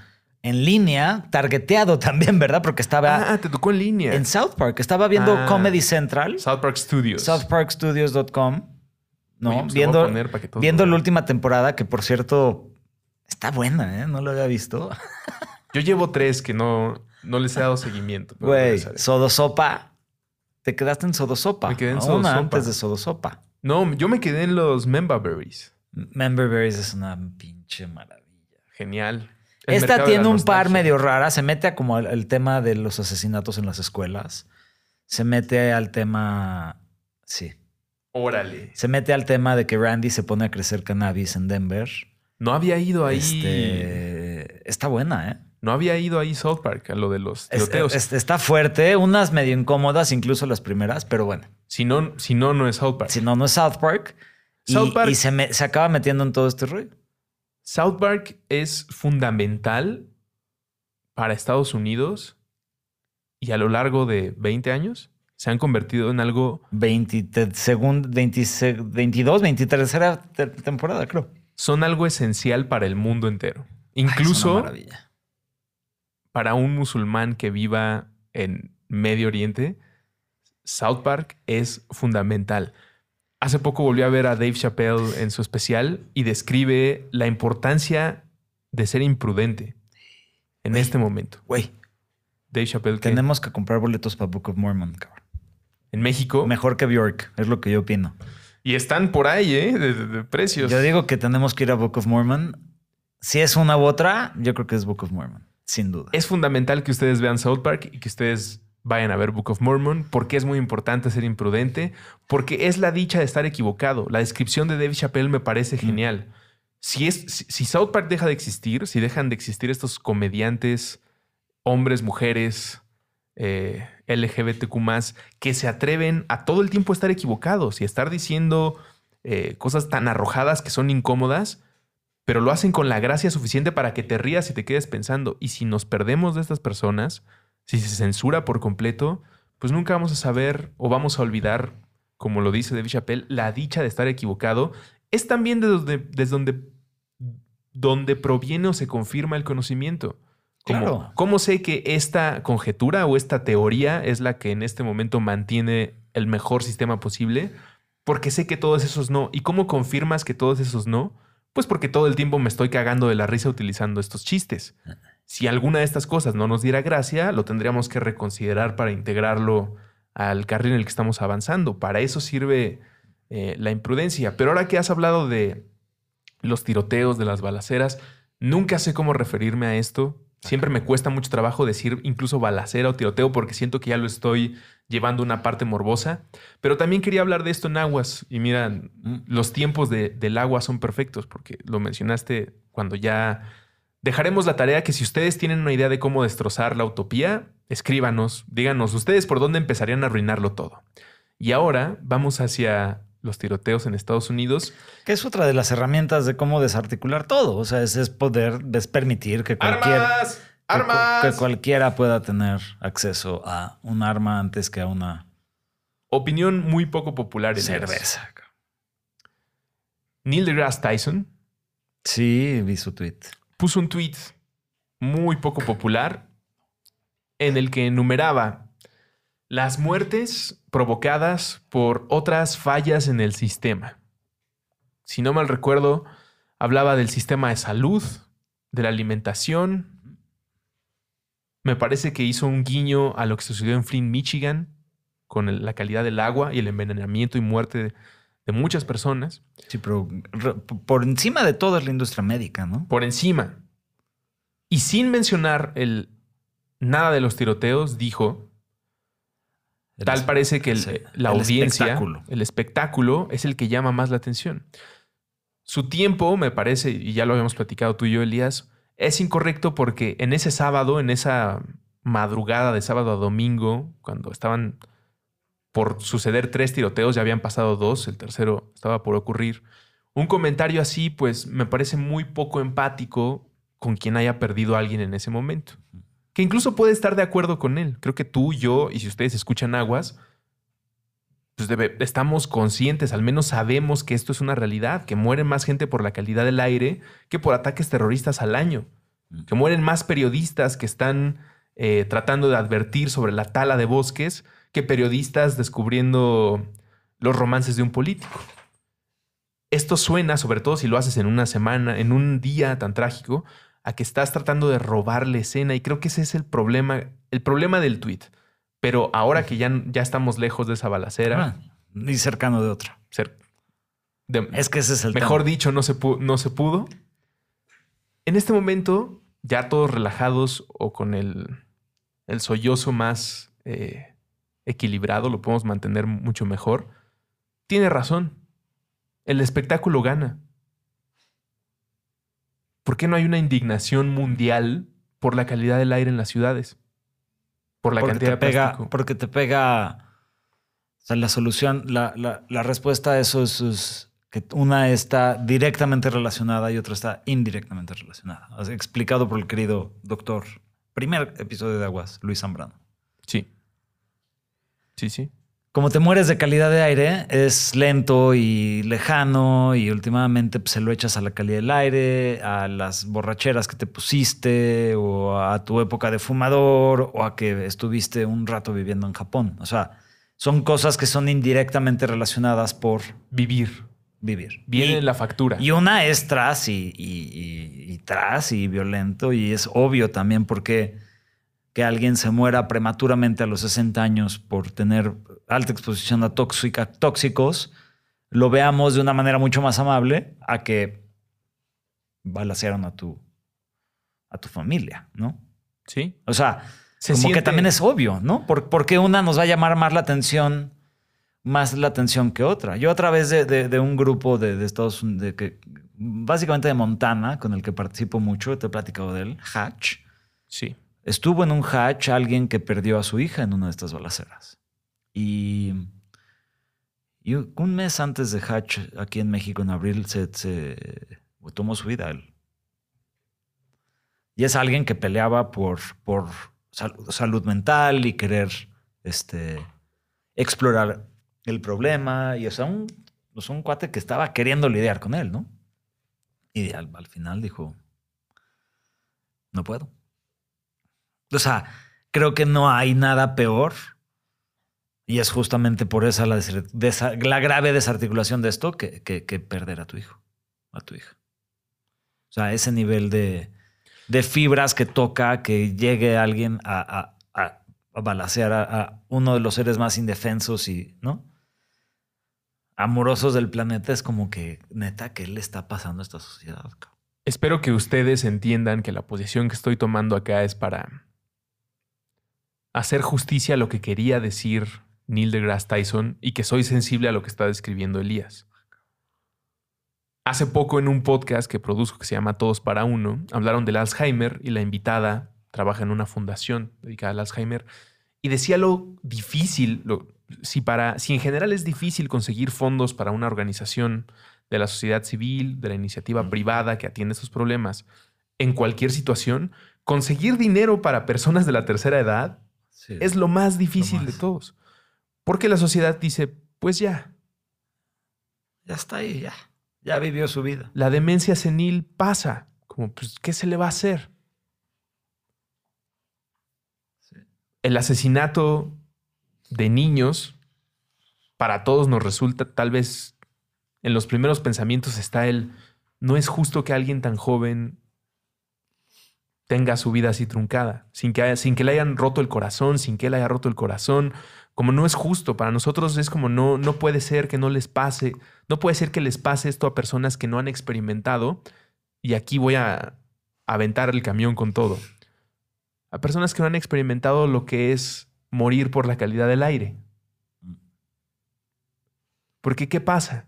en línea, targeteado <laughs> también, ¿verdad? Porque estaba Ah, te tocó en línea. en South Park. Estaba viendo Ah. Comedy Central, South Park Studios. southparkstudios.com, ¿no? Oye, pues viendo viendo la última temporada, que por cierto está buena, ¿eh? No lo había visto. Yo llevo tres que no, no les he dado seguimiento. Güey. Sodosopa. Te quedaste en Sodosopa. Me quedé en. Sodosopa. Una antes de Sodosopa. No, yo me quedé en los Memba Berries. Member Berries es una pinche maravilla. Genial. El Esta tiene un par medio rara. Se mete a como el, el tema de los asesinatos en las escuelas. Se mete al tema. Sí. Órale. Se mete al tema de que Randy se pone a crecer cannabis en Denver. No había ido ahí. Este, está buena, ¿eh? No había ido ahí South Park a lo de los tiroteos. es- está fuerte, unas medio incómodas, incluso las primeras, pero bueno. Si no, si no, no es South Park. Si no, no es South Park. Y, South Park- y se, me- se acaba metiendo en todo este rollo. South Park es fundamental para Estados Unidos y a lo largo de 20 años se han convertido en algo, 20, segun- 20 22, 23 te- temporada, creo. son algo esencial para el mundo entero. Incluso para un musulmán que viva en Medio Oriente, South Park es fundamental. Hace poco volví a ver a Dave Chappelle en su especial y describe la importancia de ser imprudente en Güey. este momento. Güey, Dave Chappelle tenemos que comprar boletos para Book of Mormon, cabrón. en México Mejor que Bjork, es lo que yo opino. y están por ahí, ¿eh? De, de- de precios. Yo digo que tenemos que ir a Book of Mormon. Si es una u otra, yo creo que es Book of Mormon, sin duda. Es fundamental que ustedes vean South Park y que ustedes vayan a ver Book of Mormon porque es muy importante ser imprudente, porque es la dicha de estar equivocado. La descripción de Dave Chappelle me parece genial. Si, es, si, si South Park deja de existir, si dejan de existir estos comediantes, hombres, mujeres, eh, LGBTQ que se atreven a todo el tiempo estar equivocados y a estar diciendo eh, cosas tan arrojadas que son incómodas, pero lo hacen con la gracia suficiente para que te rías y te quedes pensando. Y si nos perdemos de estas personas, si se censura por completo, pues nunca vamos a saber o vamos a olvidar, como lo dice David Chappelle, la dicha de estar equivocado. Es también de donde, desde donde, donde proviene o se confirma el conocimiento. Como, Claro. ¿Cómo sé que esta conjetura o esta teoría es la que en este momento mantiene el mejor sistema posible? Porque sé que todos esos no. ¿Y cómo confirmas que todos esos no? Pues porque todo el tiempo me estoy cagando de la risa utilizando estos chistes. Si alguna de estas cosas no nos diera gracia, lo tendríamos que reconsiderar para integrarlo al carril en el que estamos avanzando. Para eso sirve eh, la imprudencia. Pero ahora que has hablado de los tiroteos, de las balaceras, nunca sé cómo referirme a esto. Siempre me cuesta mucho trabajo decir incluso balacera o tiroteo porque siento que ya lo estoy llevando una parte morbosa. Pero también quería hablar de esto en aguas. Y mira, los tiempos de- del agua son perfectos porque lo mencionaste cuando ya dejaremos la tarea que si ustedes tienen una idea de cómo destrozar la utopía, escríbanos, díganos ustedes por dónde empezarían a arruinarlo todo. Y ahora vamos hacia los tiroteos en Estados Unidos. Que es otra de las herramientas de cómo desarticular todo. O sea, es, es poder, es permitir que cualquier, ¡Armas! ¡Armas! que cualquiera pueda tener acceso a un arma antes que a una Opinión muy poco popular. Elías. cerveza. Neil deGrasse Tyson Sí, vi su tweet. Puso un tweet muy poco popular en el que enumeraba las muertes provocadas por otras fallas en el sistema. Si no mal recuerdo, hablaba del sistema de salud, de la alimentación. Me parece que hizo un guiño a lo que sucedió en Flint, Michigan, con la calidad del agua y el envenenamiento y muerte de, muchas personas. Sí, pero por encima de todo es la industria médica, ¿no? por encima. Y sin mencionar el nada de los tiroteos, dijo, El tal parece que el- sí, la el audiencia, espectáculo. el espectáculo es el que llama más la atención. Su tiempo, me parece, y ya lo habíamos platicado tú y yo, Elías, es incorrecto porque en ese sábado, en esa madrugada de sábado a domingo, cuando estaban por suceder tres tiroteos, ya habían pasado dos, el tercero estaba por ocurrir. Un comentario así, pues me parece muy poco empático con quien haya perdido a alguien en ese momento. Que incluso puede estar de acuerdo con él. Creo que tú, yo, y si ustedes escuchan aguas, pues debe- estamos conscientes, al menos sabemos que esto es una realidad, que muere más gente por la calidad del aire que por ataques terroristas al año, que mueren más periodistas que están eh, tratando de advertir sobre la tala de bosques que periodistas descubriendo los romances de un político. Esto suena, sobre todo si lo haces en una semana, en un día tan trágico, a que estás tratando de robar la escena y creo que ese es el problema, el problema del tweet. Pero ahora que ya, ya estamos lejos de esa balacera, Ah, y cercano de otra. de- Es que ese es el mejor tema. dicho, no se, no se pudo. En este momento, ya todos relajados o con el, el sollozo más eh, equilibrado, lo podemos mantener mucho mejor. Tiene razón. El espectáculo gana. ¿Por qué no hay una indignación mundial por la calidad del aire en las ciudades? Por la porque cantidad te de pega, plástico. porque te pega. O sea, la solución, la, la- la respuesta a eso es, es que una está directamente relacionada y otra está indirectamente relacionada. Explicado por el querido doctor. Primer episodio de Aguas, Luis Zambrano. Sí. Sí, sí. Como te mueres de calidad de aire, es lento y lejano y últimamente pues, se lo echas a la calidad del aire, a las borracheras que te pusiste o a tu época de fumador o a que estuviste un rato viviendo en Japón. O sea, son cosas que son indirectamente relacionadas por Vivir. vivir. Viene Y- la factura. y una es tras y, y- y- y tras y violento y es obvio también porque que alguien se muera prematuramente a los 60 años por tener alta exposición a tóxica, tóxicos, lo veamos de una manera mucho más amable a que balacearon a tu, a tu familia, ¿no? Sí. O sea, Se como que también es obvio, ¿no? ¿Por, por qué una nos va a llamar más la atención, más la atención que otra? Yo a través de, de- de un grupo de, de Estados Unidos, que, básicamente de Montana, con el que participo mucho, te he platicado de él, Hatch, Sí. Estuvo en un Hatch alguien que perdió a su hija en una de estas balaceras. Y, un mes antes de Hatch, aquí en México, en abril, se, tomó su vida él. Y es alguien que peleaba por, por sal- salud mental y querer este, explorar el problema. Y o sea, un, o sea, un cuate que estaba queriendo lidiar con él, ¿no? Y al final dijo, no puedo. O sea, creo que no hay nada peor. Y es justamente por esa la, des- desa- la grave desarticulación de esto que, que- perder a tu hijo, a tu hija. O sea, ese nivel de, de fibras que toca que llegue alguien a, a, a, a balacear a, uno de los seres más indefensos y, ¿no? Amorosos del planeta es como que, neta, ¿qué le está pasando a esta sociedad? Espero que ustedes entiendan que la posición que estoy tomando acá es para hacer justicia a lo que quería decir Neil deGrasse Tyson y que soy sensible a lo que está describiendo Elías. Hace poco en un podcast que produzco que se llama Todos para Uno, hablaron del Alzheimer y la invitada trabaja en una fundación dedicada al Alzheimer y decía lo difícil, lo, si, para, si en general es difícil conseguir fondos para una organización de la sociedad civil, de la iniciativa privada que atiende esos problemas, en cualquier situación, conseguir dinero para personas de la tercera edad es lo más difícil de todos. Porque la sociedad dice, pues ya. Ya está ahí, ya. Ya vivió su vida. La demencia senil pasa. Como, pues, ¿qué se le va a hacer? El asesinato de niños, para todos nos resulta, tal vez en los primeros pensamientos está el, no es justo que alguien tan joven tenga su vida así truncada, sin que, sin que le hayan roto el corazón, sin que él haya roto el corazón, como no es justo, para nosotros es como no, no puede ser que no les pase, no puede ser que les pase esto a personas que no han experimentado, y aquí voy a aventar el camión con todo, a personas que no han experimentado lo que es morir por la calidad del aire. Porque ¿qué pasa?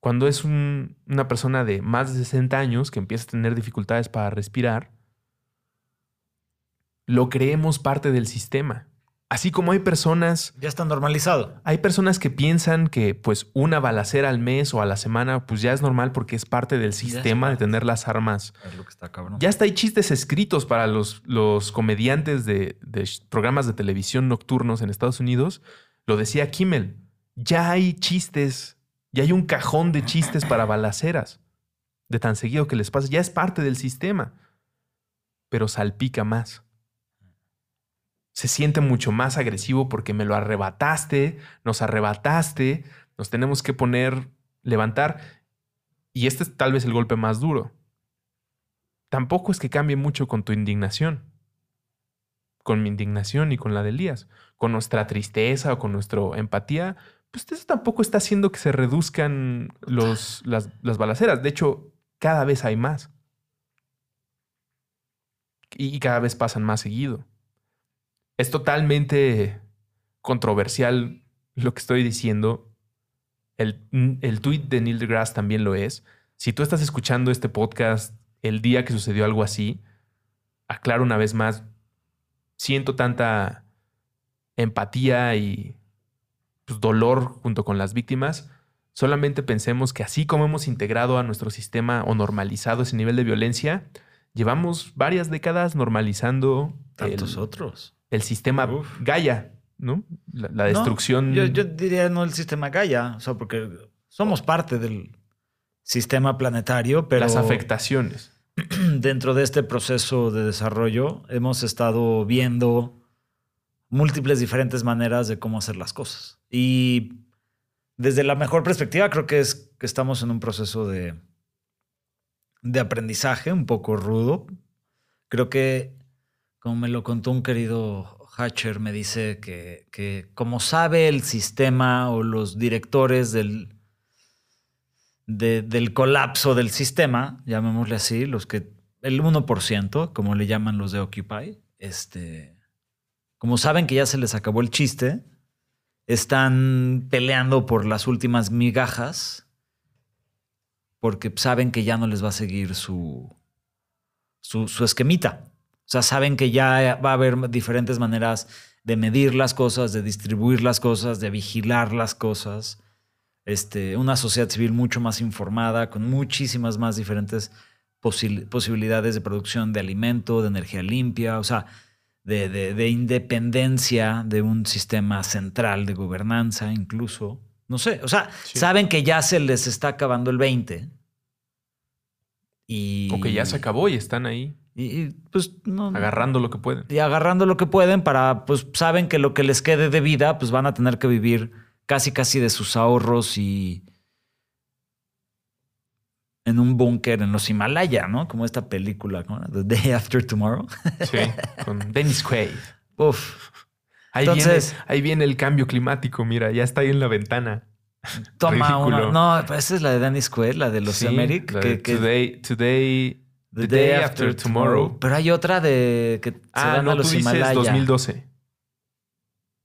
Cuando es una persona de más de 60 años que empieza a tener dificultades para respirar, lo creemos parte del sistema. Así como hay personas... Ya está normalizado. Hay personas que piensan que pues una balacera al mes o a la semana pues ya es normal porque es parte del sistema de tener las armas. Es lo que está cabrón. Ya hasta hay chistes escritos para los, los comediantes de, de programas de televisión nocturnos en Estados Unidos. Lo decía Kimmel. Ya hay chistes, ya hay un cajón de chistes para balaceras. De tan seguido que les pasa. Ya es parte del sistema. Pero salpica más se siente mucho más agresivo porque me lo arrebataste, nos arrebataste, nos tenemos que poner, levantar. Y este es tal vez el golpe más duro. Tampoco es que cambie mucho con tu indignación, con mi indignación y con la de Elías, con nuestra tristeza o con nuestra empatía, pues eso tampoco está haciendo que se reduzcan los, las, las balaceras. De hecho, cada vez hay más. Y cada vez pasan más seguido es totalmente controversial lo que estoy diciendo. El, el tweet de Neil deGrasse también lo es. Si tú estás escuchando este podcast el día que sucedió algo así, aclaro una vez más, siento tanta empatía y pues, dolor junto con las víctimas. Solamente pensemos que así como hemos integrado a nuestro sistema o normalizado ese nivel de violencia, llevamos varias décadas normalizando tantos otros el sistema Gaia, ¿no? La, destrucción. yo, diría no el sistema Gaia, o sea, porque somos parte del sistema planetario, pero. Las afectaciones. <clears throat> Dentro de este proceso de desarrollo hemos estado viendo múltiples diferentes maneras de cómo hacer las cosas. Y desde la mejor perspectiva, creo que es que estamos en un proceso de, de aprendizaje un poco rudo. Creo que me lo contó un querido Hatcher, me dice que, como sabe el sistema o los directores del, del colapso del sistema, llamémosle así, los que el 1%, como le llaman los de Occupy, este, como saben que ya se les acabó el chiste, están peleando por las últimas migajas porque saben que ya no les va a seguir su, su esquemita. O sea, saben que ya va a haber diferentes maneras de medir las cosas, de distribuir las cosas, de vigilar las cosas. Este, una sociedad civil mucho más informada, con muchísimas más diferentes posibilidades de producción de alimento, de energía limpia, o sea, de, independencia de un sistema central de gobernanza incluso. No sé, o sea, saben que ya se les está acabando el 20. Y... O que ya se acabó y están ahí. Y, pues no. Agarrando lo que pueden. Y agarrando lo que pueden para, pues saben que lo que les quede de vida, pues van a tener que vivir casi casi de sus ahorros y en un búnker en los Himalaya, ¿no? Como esta película, ¿no? The Day After Tomorrow. Sí, con <laughs> Dennis Quaid. Uf. Ahí, Entonces, viene, ahí viene el cambio climático, mira, ya está ahí en la ventana. Toma una. No, esa es la de Dennis Quaid, la de los sí, Today, today The, Day, After, tomorrow. Pero hay otra de que se Ah, van no, a los tú dices Himalaya. 2012.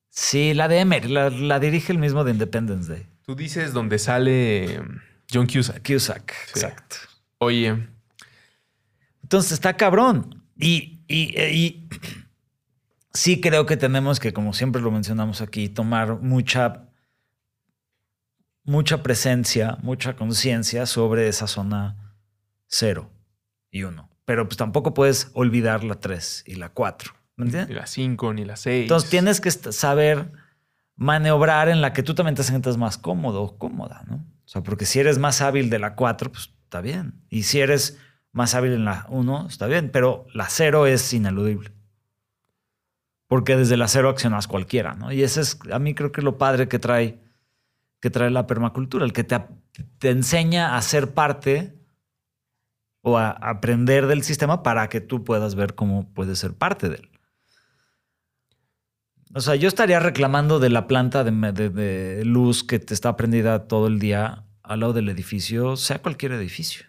Sí, la de Emery, la, la dirige el mismo de Independence Day. Tú dices donde sale um, John Cusack. Cusack, Sí. exacto. Oye, Entonces está cabrón. Y, y, y <clears throat> sí creo que tenemos que, como siempre lo mencionamos aquí, tomar mucha, mucha presencia, mucha conciencia sobre esa zona cero y uno. Pero pues tampoco puedes olvidar la 3 y la 4. ¿Me ni entiendes? la 5 ni la 6. Entonces tienes que saber maniobrar en la que tú también te sientas más cómodo o cómoda, ¿no? O sea, porque si eres más hábil de la 4, pues está bien. Y si eres más hábil en la 1, está bien. Pero la 0 es ineludible. Porque desde la 0 accionas cualquiera, ¿no? Y ese es, a mí creo que lo padre que trae, que trae la permacultura, el que te, te enseña a ser parte o a aprender del sistema para que tú puedas ver cómo puedes ser parte de él. O sea, yo estaría reclamando de la planta de, luz que te está prendida todo el día al lado del edificio, sea cualquier edificio.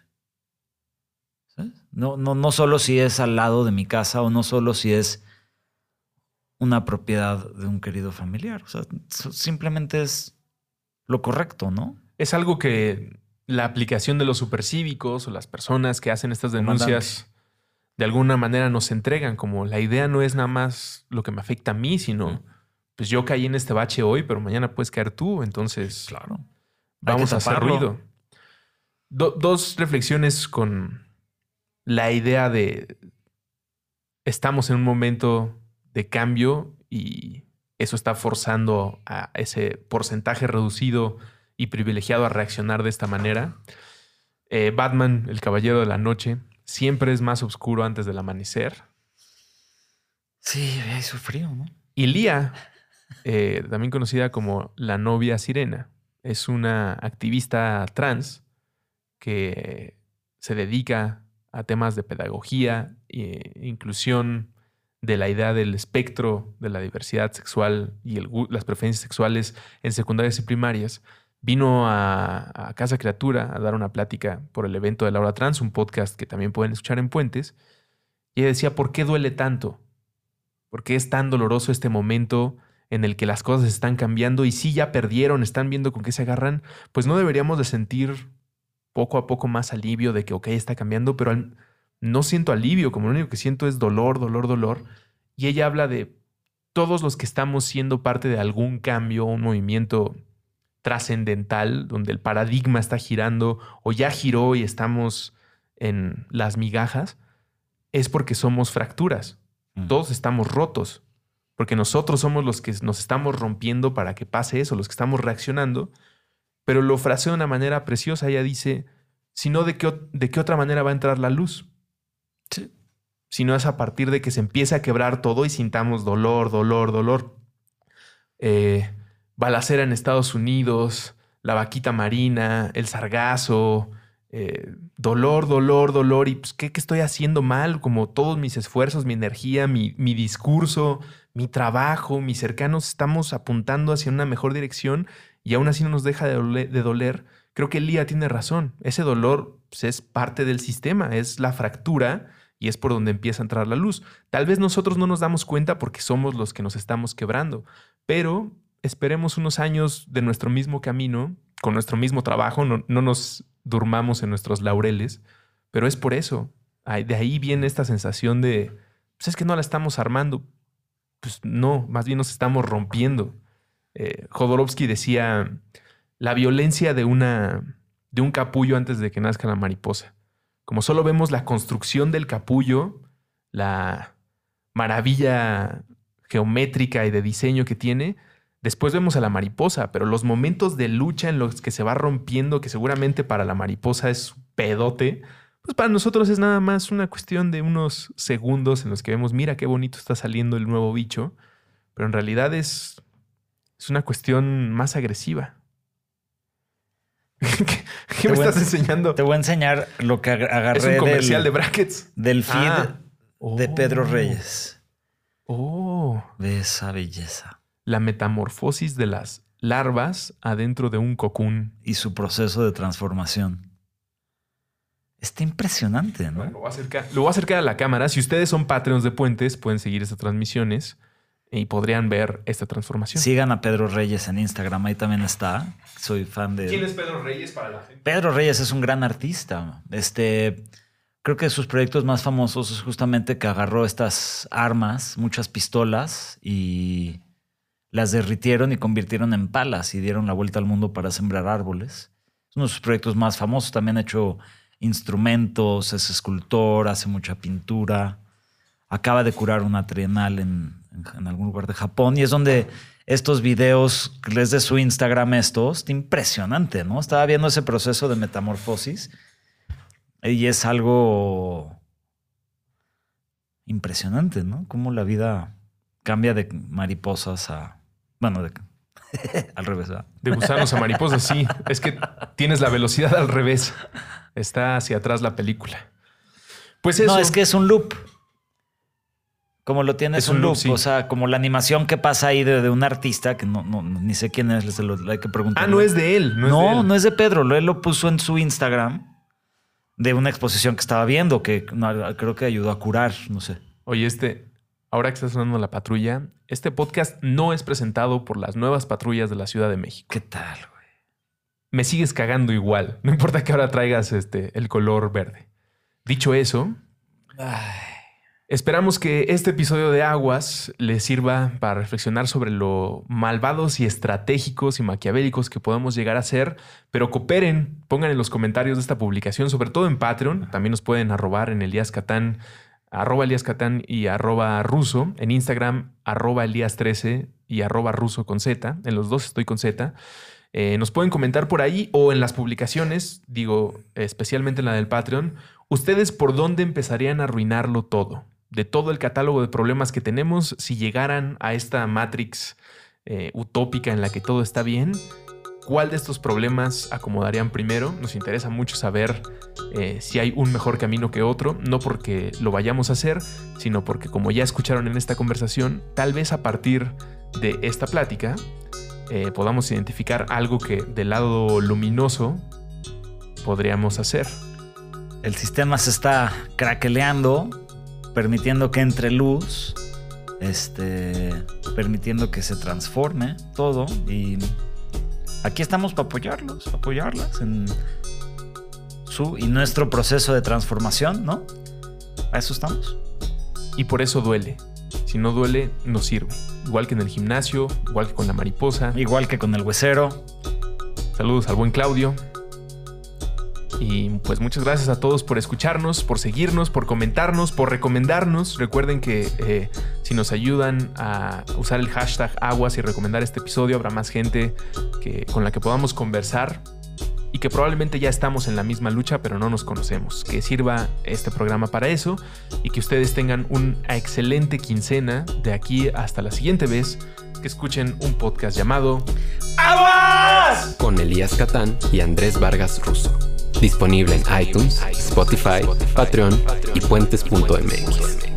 No, no, no solo si es al lado de mi casa o no solo si es una propiedad de un querido familiar. O sea, simplemente es lo correcto, ¿no? Es algo que la aplicación de los supercívicos o las personas que hacen estas denuncias de alguna manera nos entregan, como la idea no es nada más lo que me afecta a mí, sino pues yo caí en este bache hoy, pero mañana puedes caer tú, entonces Claro. vamos a hacer ruido. Do- dos reflexiones con la idea de estamos en un momento de cambio y eso está forzando a ese porcentaje reducido y privilegiado a reaccionar de esta manera. Eh, Batman, el Caballero de la Noche, siempre es más oscuro antes del amanecer. Sí, hizo frío, ¿no? Y Lía, eh, también conocida como la novia sirena, es una activista trans que se dedica a temas de pedagogía e inclusión de la idea del espectro de la diversidad sexual y el las preferencias sexuales en secundarias y primarias. Vino a, Casa Criatura a dar una plática por el evento de la hora trans, un podcast que también pueden escuchar en Puentes. Y ella decía, ¿por qué duele tanto? ¿Por qué es tan doloroso este momento en el que las cosas están cambiando y si ya perdieron, están viendo con qué se agarran? Pues no deberíamos de sentir poco a poco más alivio de que, ok, está cambiando, pero no siento alivio, como lo único que siento es dolor, dolor, dolor. Y ella habla de todos los que estamos siendo parte de algún cambio, un movimiento trascendental, donde el paradigma está girando o ya giró y estamos en las migajas, es porque somos fracturas Mm. todos estamos rotos, porque nosotros somos los que nos estamos rompiendo para que pase eso, los que estamos reaccionando, pero lo frasea de una manera preciosa, ella dice, si no, ¿de qué, ¿de qué otra manera va a entrar la luz? Sí. Si no es a partir de que se empiece a quebrar todo y sintamos dolor, dolor, dolor. Eh, balacera en Estados Unidos, la vaquita marina, el sargazo, eh, dolor, dolor, dolor. ¿Y pues, ¿qué, estoy haciendo mal? Como todos mis esfuerzos, mi energía, mi, mi discurso, mi trabajo, mis cercanos, estamos apuntando hacia una mejor dirección y aún así no nos deja de doler. de doler. Creo que Lía tiene razón. Ese dolor pues, es parte del sistema, es la fractura y es por donde empieza a entrar la luz. Tal vez nosotros no nos damos cuenta porque somos los que nos estamos quebrando, pero esperemos unos años de nuestro mismo camino, con nuestro mismo trabajo, no, no nos durmamos en nuestros laureles, pero es por eso. De ahí viene esta sensación de, pues es que no la estamos armando. Pues no, más bien nos estamos rompiendo. Eh, Jodorowsky decía, la violencia de, una, de un capullo antes de que nazca la mariposa. Como solo vemos la construcción del capullo, la maravilla geométrica y de diseño que tiene, después vemos a la mariposa, pero los momentos de lucha en los que se va rompiendo, que seguramente para la mariposa es pedote, pues para nosotros es nada más una cuestión de unos segundos en los que vemos, mira qué bonito está saliendo el nuevo bicho, pero en realidad es, es una cuestión más agresiva. <laughs> ¿Qué, me voy estás enseñando? Te voy a enseñar lo que ag- agarré Es un comercial del, de brackets. del feed Ah. de Pedro Oh. Reyes. Oh, De esa belleza. La metamorfosis de las larvas adentro de un cocún. Y su proceso de transformación. Está impresionante, ¿no? Bueno, lo, voy a acercar, lo voy a acercar a la cámara. Si ustedes son Patreons de Puentes, pueden seguir estas transmisiones y podrían ver esta transformación. Sigan a Pedro Reyes en Instagram, ahí también está. Soy fan de. ¿Quién es Pedro Reyes para la gente? Pedro Reyes es un gran artista. Este, creo que sus proyectos más famosos es justamente que agarró estas armas, muchas pistolas, y las derritieron y convirtieron en palas y dieron la vuelta al mundo para sembrar árboles. Es uno de sus proyectos más famosos. También ha hecho instrumentos, es escultor, hace mucha pintura. Acaba de curar una trienal en, algún lugar de Japón y es donde estos videos, les de su Instagram estos, impresionante, ¿no? Estaba viendo ese proceso de metamorfosis y es algo impresionante, ¿no? Cómo la vida cambia de mariposas a, bueno, de, al revés. ¿verdad? De gusanos a mariposas, sí. Es que tienes la velocidad al revés. Está hacia atrás la película. Pues eso. No, es que es un loop. Como lo tienes Es un un loop, loop, sí. o sea, como la animación que pasa ahí de, de un artista, que no, no- ni sé quién es, se lo hay que preguntar. Ah, no es de él. No, No, es de él. no es de Pedro, lo- él lo puso en su Instagram de una exposición que estaba viendo, que no, creo que ayudó a curar, no sé. Oye, este, ahora que está sonando la patrulla, este podcast no es presentado por las nuevas patrullas de la Ciudad de México. ¿Qué tal, güey? Me sigues cagando igual. No importa que ahora traigas este, el color verde. Dicho eso, Esperamos que este episodio de Aguas les sirva para reflexionar sobre lo malvados y estratégicos y maquiavélicos que podemos llegar a ser, pero cooperen, pongan en los comentarios de esta publicación, sobre todo en Patreon, también nos pueden arrobar en Elías Catán, arroba Elías Catán y arroba ruso, en Instagram arroba Elías 13 y arroba ruso con Z, en los dos estoy con Z. Eh, nos pueden comentar por ahí o en las publicaciones, digo, especialmente en la del Patreon, ustedes por dónde empezarían a arruinarlo todo, de todo el catálogo de problemas que tenemos, si llegaran a esta Matrix eh, utópica en la que todo está bien, ¿cuál de estos problemas acomodarían primero? Nos interesa mucho saber eh, si hay un mejor camino que otro, no porque lo vayamos a hacer, sino porque como ya escucharon en esta conversación, tal vez a partir de esta plática eh, podamos identificar algo que del lado luminoso podríamos hacer. El sistema se está craqueleando, permitiendo que entre luz, este, permitiendo que se transforme todo y aquí estamos para apoyarlos, apoyarlas en su y nuestro proceso de transformación, ¿no? A eso estamos. Y por eso duele. Si no duele, no sirve. Igual que en el gimnasio, igual que con la mariposa. Igual que con el huesero. Saludos al buen Claudio. Y pues muchas gracias a todos por escucharnos, por seguirnos, por comentarnos, por recomendarnos. Recuerden que eh, si nos ayudan a usar el hashtag aguas y recomendar este episodio, habrá más gente que, con la que podamos conversar y que probablemente ya estamos en la misma lucha, pero no nos conocemos. Que sirva este programa para eso y que ustedes tengan una excelente quincena de aquí hasta la siguiente vez que escuchen un podcast llamado ¡Aguas! con Elías Catán y Andrés Vargas Russo. Disponible en iTunes, Spotify, Patreon y puentes.mx.